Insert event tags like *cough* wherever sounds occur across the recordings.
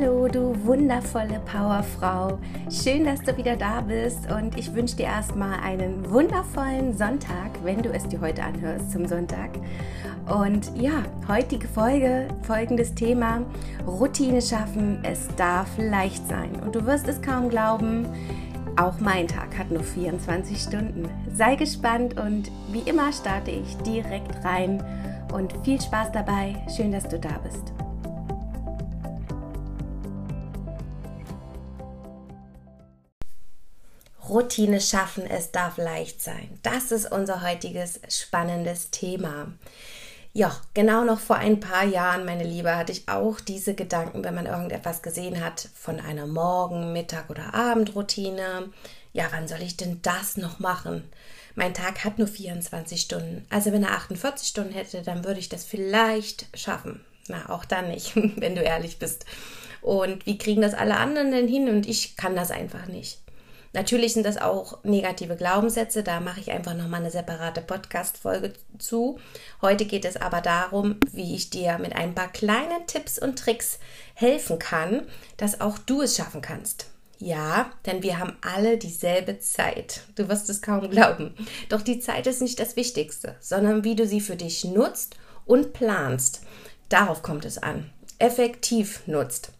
Hallo, du wundervolle Powerfrau. Schön, dass du wieder da bist und ich wünsche dir erstmal einen wundervollen Sonntag, wenn du es dir heute anhörst zum Sonntag. Und ja, heutige Folge, folgendes Thema: Routine schaffen, es darf leicht sein. Und du wirst es kaum glauben, auch mein Tag hat nur 24 Stunden. Sei gespannt und wie immer starte ich direkt rein und viel Spaß dabei. Schön, dass du da bist. Routine schaffen, es darf leicht sein. Das ist unser heutiges spannendes Thema. Ja, genau noch vor ein paar Jahren, meine Liebe, hatte ich auch diese Gedanken, wenn man irgendetwas gesehen hat von einer Morgen-, Mittag- oder Abendroutine. Ja, wann soll ich denn das noch machen? Mein Tag hat nur 24 Stunden. Also wenn er 48 Stunden hätte, dann würde ich das vielleicht schaffen. Na, auch dann nicht, *laughs* wenn du ehrlich bist. Und wie kriegen das alle anderen denn hin? Und ich kann das einfach nicht. Natürlich sind das auch negative Glaubenssätze, da mache ich einfach nochmal eine separate Podcast-Folge zu. Heute geht es aber darum, wie ich dir mit ein paar kleinen Tipps und Tricks helfen kann, dass auch du es schaffen kannst. Ja, denn wir haben alle dieselbe Zeit. Du wirst es kaum glauben. Doch die Zeit ist nicht das Wichtigste, sondern wie du sie für dich nutzt und planst. Darauf kommt es an. Effektiv nutzt.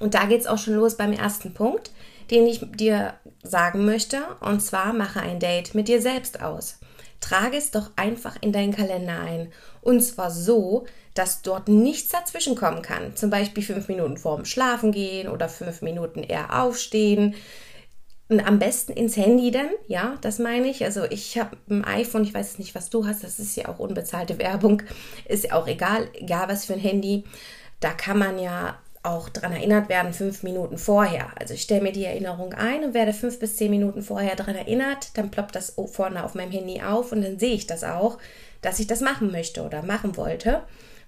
Und da geht es auch schon los beim ersten Punkt den ich dir sagen möchte. Und zwar mache ein Date mit dir selbst aus. Trage es doch einfach in deinen Kalender ein. Und zwar so, dass dort nichts dazwischen kommen kann. Zum Beispiel fünf Minuten vorm Schlafen gehen oder fünf Minuten eher aufstehen. Und am besten ins Handy dann, ja, das meine ich. Also ich habe ein iPhone, ich weiß nicht, was du hast, das ist ja auch unbezahlte Werbung, ist ja auch egal, egal was für ein Handy. Da kann man ja auch daran erinnert werden, fünf Minuten vorher. Also ich stelle mir die Erinnerung ein und werde fünf bis zehn Minuten vorher daran erinnert, dann ploppt das vorne auf meinem Handy auf und dann sehe ich das auch, dass ich das machen möchte oder machen wollte.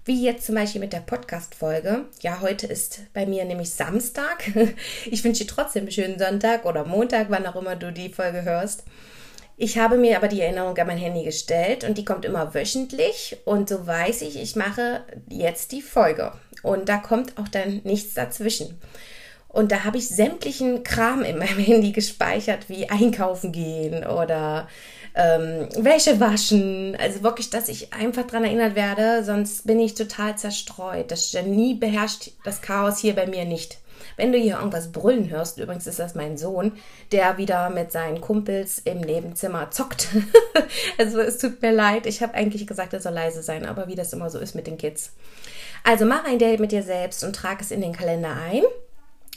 Wie jetzt zum Beispiel mit der Podcast-Folge. Ja, heute ist bei mir nämlich Samstag. *laughs* Ich wünsche dir trotzdem einen schönen Sonntag oder Montag, wann auch immer du die Folge hörst. Ich habe mir aber die Erinnerung an mein Handy gestellt und die kommt immer wöchentlich und so weiß ich, ich mache jetzt die Folge und da kommt auch dann nichts dazwischen. Und da habe ich sämtlichen Kram in meinem *laughs* Handy gespeichert, wie einkaufen gehen oder ähm, Wäsche waschen. Also wirklich, dass ich einfach daran erinnert werde, sonst bin ich total zerstreut. Das Genie beherrscht das Chaos hier bei mir nicht. Wenn du hier irgendwas brüllen hörst, übrigens ist das mein Sohn, der wieder mit seinen Kumpels im Nebenzimmer zockt. *laughs* also es tut mir leid, ich habe eigentlich gesagt, er soll leise sein, aber wie das immer so ist mit den Kids. Also mach ein Date mit dir selbst und trag es in den Kalender ein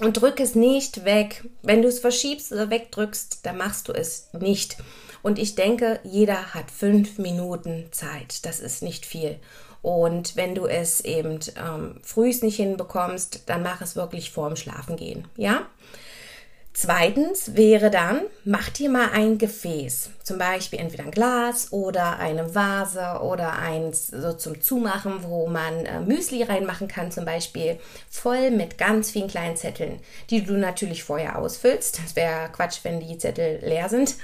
und drück es nicht weg. Wenn du es verschiebst oder wegdrückst, dann machst du es nicht. Und ich denke, jeder hat fünf Minuten Zeit. Das ist nicht viel. Und wenn du es eben ähm, frühst nicht hinbekommst, dann mach es wirklich vorm Schlafengehen. Ja? Zweitens wäre dann, mach dir mal ein Gefäß, zum Beispiel entweder ein Glas oder eine Vase oder eins so zum Zumachen, wo man äh, Müsli reinmachen kann, zum Beispiel voll mit ganz vielen kleinen Zetteln, die du natürlich vorher ausfüllst. Das wäre Quatsch, wenn die Zettel leer sind.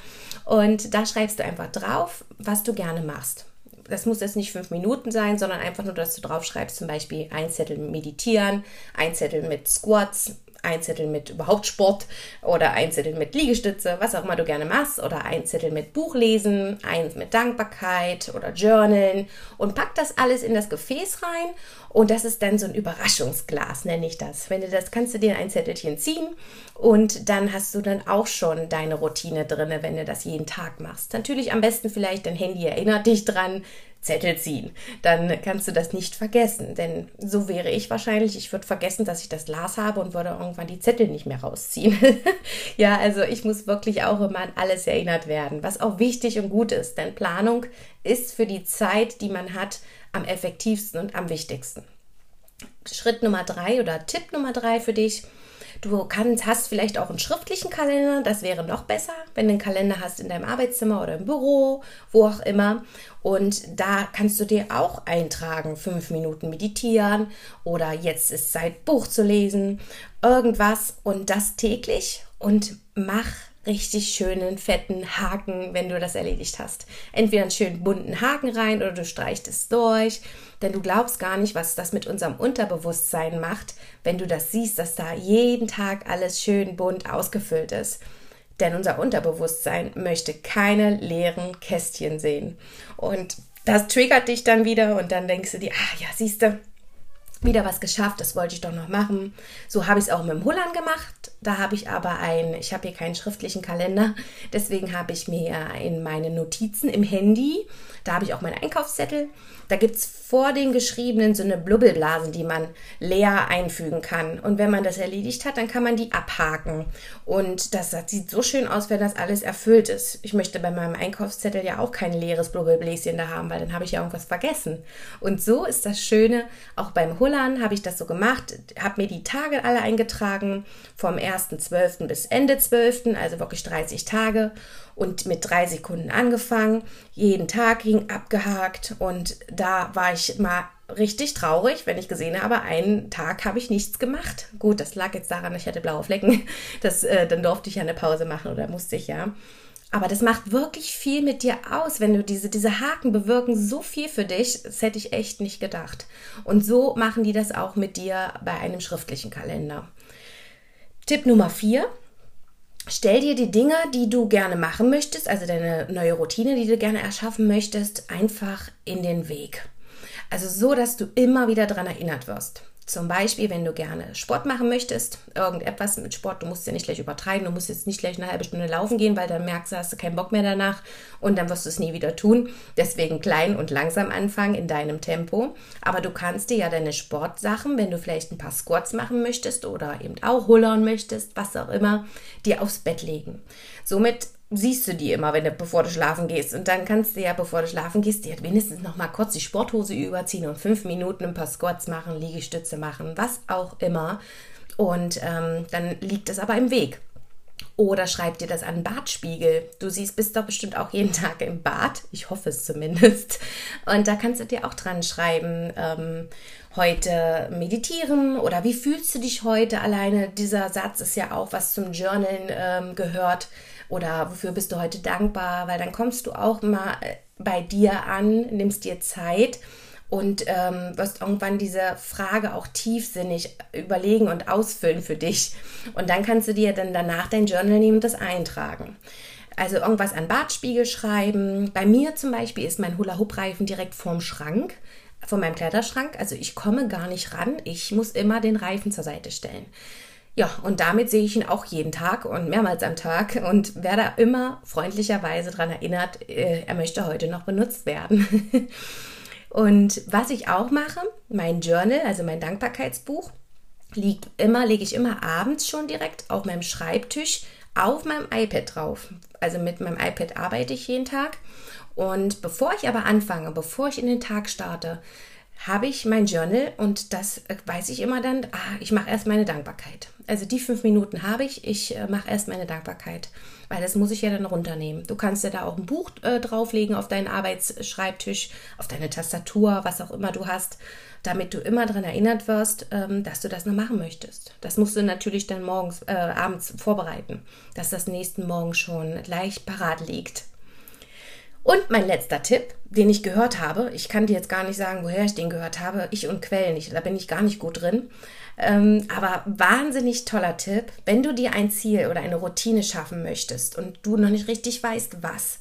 Und da schreibst du einfach drauf, was du gerne machst das muss jetzt nicht fünf Minuten sein, sondern einfach nur, dass du draufschreibst, zum Beispiel ein Zettel meditieren, ein Zettel mit Squats, ein Zettel mit überhaupt Sport oder ein Zettel mit Liegestütze, was auch immer du gerne machst, oder ein Zettel mit Buchlesen, eins mit Dankbarkeit oder Journalen und pack das alles in das Gefäß rein und das ist dann so ein Überraschungsglas, nenne ich das. Wenn du das kannst du dir ein Zettelchen ziehen und dann hast du dann auch schon deine Routine drin, wenn du das jeden Tag machst. Natürlich am besten vielleicht dein Handy erinnert dich dran, Zettel ziehen. Dann kannst du das nicht vergessen, denn so wäre ich wahrscheinlich. Ich würde vergessen, dass ich das Glas habe und würde irgendwann die Zettel nicht mehr rausziehen. *laughs* ja, also ich muss wirklich auch immer an alles erinnert werden, was auch wichtig und gut ist, denn Planung ist für die Zeit, die man hat, am effektivsten und am wichtigsten. Schritt Nummer drei oder Tipp Nummer drei für dich Du kannst, hast vielleicht auch einen schriftlichen Kalender, das wäre noch besser, wenn du einen Kalender hast in deinem Arbeitszimmer oder im Büro, wo auch immer. Und da kannst du dir auch eintragen, fünf Minuten meditieren oder jetzt ist Zeit, Buch zu lesen, irgendwas und das täglich und mach richtig schönen, fetten Haken, wenn du das erledigt hast. Entweder einen schönen bunten Haken rein oder du streichst es durch, denn du glaubst gar nicht, was das mit unserem Unterbewusstsein macht, wenn du das siehst, dass da jeden Tag alles schön bunt ausgefüllt ist. Denn unser Unterbewusstsein möchte keine leeren Kästchen sehen. Und das triggert dich dann wieder und dann denkst du dir, ah ja, siehst du, wieder was geschafft, das wollte ich doch noch machen. So habe ich es auch mit dem Hullern gemacht. Da habe ich aber ein, ich habe hier keinen schriftlichen Kalender, deswegen habe ich mir in meine Notizen im Handy, da habe ich auch meinen Einkaufszettel. Da gibt es vor den geschriebenen so eine Blubbelblasen, die man leer einfügen kann. Und wenn man das erledigt hat, dann kann man die abhaken. Und das, das sieht so schön aus, wenn das alles erfüllt ist. Ich möchte bei meinem Einkaufszettel ja auch kein leeres Blubbelbläschen da haben, weil dann habe ich ja irgendwas vergessen. Und so ist das Schöne, auch beim Hullern habe ich das so gemacht, habe mir die Tage alle eingetragen, vom 1.12. bis Ende 12., also wirklich 30 Tage und mit drei Sekunden angefangen, jeden Tag ging abgehakt und da war ich mal richtig traurig, wenn ich gesehen habe, einen Tag habe ich nichts gemacht. Gut, das lag jetzt daran, ich hatte blaue Flecken. Das, äh, dann durfte ich ja eine Pause machen oder musste ich ja. Aber das macht wirklich viel mit dir aus, wenn du diese, diese Haken bewirken so viel für dich. Das hätte ich echt nicht gedacht. Und so machen die das auch mit dir bei einem schriftlichen Kalender. Tipp Nummer vier. Stell dir die Dinge, die du gerne machen möchtest, also deine neue Routine, die du gerne erschaffen möchtest, einfach in den Weg. Also so, dass du immer wieder daran erinnert wirst. Zum Beispiel, wenn du gerne Sport machen möchtest, irgendetwas mit Sport, du musst ja nicht gleich übertreiben, du musst jetzt nicht gleich eine halbe Stunde laufen gehen, weil dann merkst du, hast du keinen Bock mehr danach und dann wirst du es nie wieder tun. Deswegen klein und langsam anfangen in deinem Tempo. Aber du kannst dir ja deine Sportsachen, wenn du vielleicht ein paar Squats machen möchtest oder eben auch hullern möchtest, was auch immer, dir aufs Bett legen. Somit siehst du die immer, wenn du, bevor du schlafen gehst. Und dann kannst du ja, bevor du schlafen gehst, dir wenigstens noch mal kurz die Sporthose überziehen und fünf Minuten ein paar Squats machen, Liegestütze machen, was auch immer. Und ähm, dann liegt es aber im Weg. Oder schreib dir das an Badspiegel. Du siehst, bist doch bestimmt auch jeden Tag im Bad. Ich hoffe es zumindest. Und da kannst du dir auch dran schreiben, ähm, heute meditieren oder wie fühlst du dich heute? Alleine dieser Satz ist ja auch, was zum Journalen ähm, gehört oder wofür bist du heute dankbar, weil dann kommst du auch mal äh, bei dir an, nimmst dir Zeit und ähm, wirst irgendwann diese Frage auch tiefsinnig überlegen und ausfüllen für dich. Und dann kannst du dir dann danach dein Journal nehmen und das eintragen. Also irgendwas an Bartspiegel schreiben. Bei mir zum Beispiel ist mein Hula-Hoop-Reifen direkt vorm Schrank, vor meinem Kleiderschrank. Also ich komme gar nicht ran. Ich muss immer den Reifen zur Seite stellen. Ja, und damit sehe ich ihn auch jeden Tag und mehrmals am Tag und werde immer freundlicherweise daran erinnert, äh, er möchte heute noch benutzt werden. *laughs* und was ich auch mache, mein Journal, also mein Dankbarkeitsbuch, liegt immer, lege ich immer abends schon direkt auf meinem Schreibtisch auf meinem iPad drauf. Also mit meinem iPad arbeite ich jeden Tag. Und bevor ich aber anfange, bevor ich in den Tag starte, habe ich mein Journal und das äh, weiß ich immer dann, ah, ich mache erst meine Dankbarkeit. Also die fünf Minuten habe ich, ich äh, mache erst meine Dankbarkeit, weil das muss ich ja dann runternehmen. Du kannst ja da auch ein Buch äh, drauflegen auf deinen Arbeitsschreibtisch, auf deine Tastatur, was auch immer du hast, damit du immer daran erinnert wirst, ähm, dass du das noch machen möchtest. Das musst du natürlich dann morgens, äh, abends vorbereiten, dass das nächsten Morgen schon gleich parat liegt. Und mein letzter Tipp, den ich gehört habe, ich kann dir jetzt gar nicht sagen, woher ich den gehört habe, ich und Quellen, ich, da bin ich gar nicht gut drin. Ähm, aber wahnsinnig toller Tipp, wenn du dir ein Ziel oder eine Routine schaffen möchtest und du noch nicht richtig weißt, was,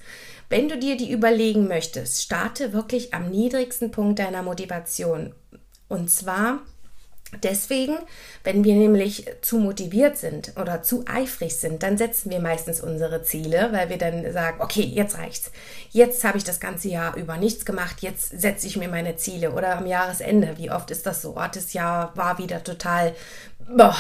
wenn du dir die überlegen möchtest, starte wirklich am niedrigsten Punkt deiner Motivation. Und zwar Deswegen, wenn wir nämlich zu motiviert sind oder zu eifrig sind, dann setzen wir meistens unsere Ziele, weil wir dann sagen, okay, jetzt reicht's. Jetzt habe ich das ganze Jahr über nichts gemacht, jetzt setze ich mir meine Ziele oder am Jahresende. Wie oft ist das so? Oh, das Jahr war wieder total boah,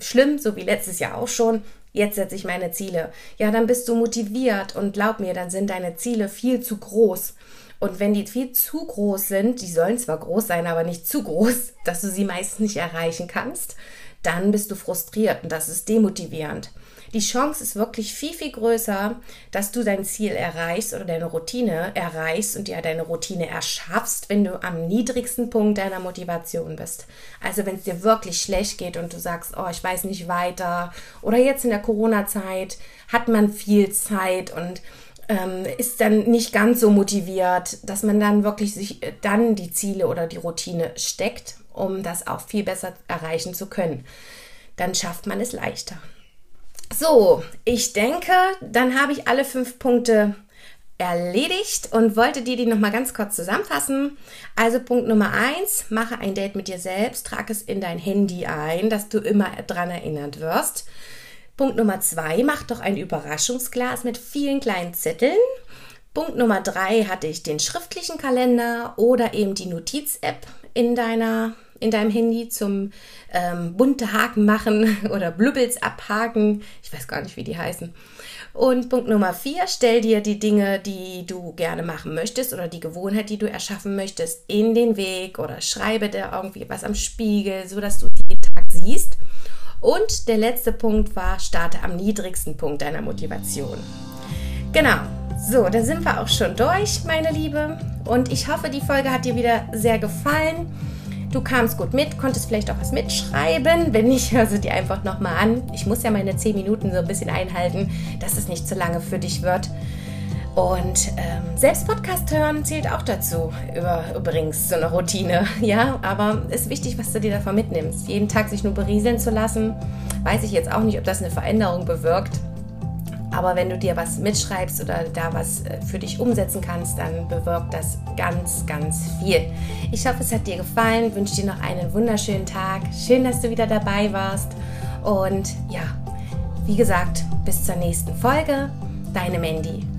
schlimm, so wie letztes Jahr auch schon. Jetzt setze ich meine Ziele. Ja, dann bist du motiviert und glaub mir, dann sind deine Ziele viel zu groß. Und wenn die viel zu groß sind, die sollen zwar groß sein, aber nicht zu groß, *laughs* dass du sie meist nicht erreichen kannst, dann bist du frustriert und das ist demotivierend. die Chance ist wirklich viel, viel größer, dass du dein Ziel erreichst oder deine Routine erreichst und dir deine Routine erschaffst, wenn du am niedrigsten Punkt deiner Motivation bist. Also wenn es dir wirklich schlecht geht und du sagst, oh, ich weiß nicht weiter oder jetzt in der Corona-Zeit hat man viel Zeit und ähm, ist dann nicht ganz so motiviert, dass man dann wirklich sich äh, dann die Ziele oder die Routine steckt, um das auch viel besser erreichen zu können. Dann schafft man es leichter. So, ich denke, dann habe ich alle fünf Punkte erledigt und wollte dir die nochmal ganz kurz zusammenfassen. Also Punkt Nummer eins, mache ein Date mit dir selbst, trage es in dein Handy ein, dass du immer dran erinnert wirst. Punkt Nummer zwei, mach doch ein Überraschungsglas mit vielen kleinen Zetteln. Punkt Nummer drei hatte ich den schriftlichen Kalender oder eben die Notiz-App in deiner in deinem Handy zum ähm, bunte Haken machen *laughs* oder Blubbels abhaken. Ich weiß gar nicht, wie die heißen. Und Punkt Nummer vier, stell dir die Dinge, die du gerne machen möchtest oder die Gewohnheit, die du erschaffen möchtest, in den Weg oder schreibe dir irgendwie was am Spiegel, sodass du jeden Tag siehst. Und der letzte Punkt war, starte am niedrigsten Punkt deiner Motivation. Genau. So, da sind wir auch schon durch, meine Liebe. Und ich hoffe, die Folge hat dir wieder sehr gefallen. Du kamst gut mit, konntest vielleicht auch was mitschreiben. Wenn nicht, hör sie dir einfach nochmal an. Ich muss ja meine 10 Minuten so ein bisschen einhalten, dass es nicht zu lange für dich wird. Und ähm, selbst Podcast hören zählt auch dazu, über, übrigens so eine Routine. *laughs* Ja, aber es ist wichtig, was du dir davon mitnimmst. Jeden Tag sich nur berieseln zu lassen, weiß ich jetzt auch nicht, ob das eine Veränderung bewirkt. Aber wenn du dir was mitschreibst oder da was äh, für dich umsetzen kannst, dann bewirkt das ganz, ganz viel. Ich hoffe, es hat dir gefallen. Ich wünsche dir noch einen wunderschönen Tag. Schön, dass du wieder dabei warst. Und ja, wie gesagt, bis zur nächsten Folge. Deine Mandy.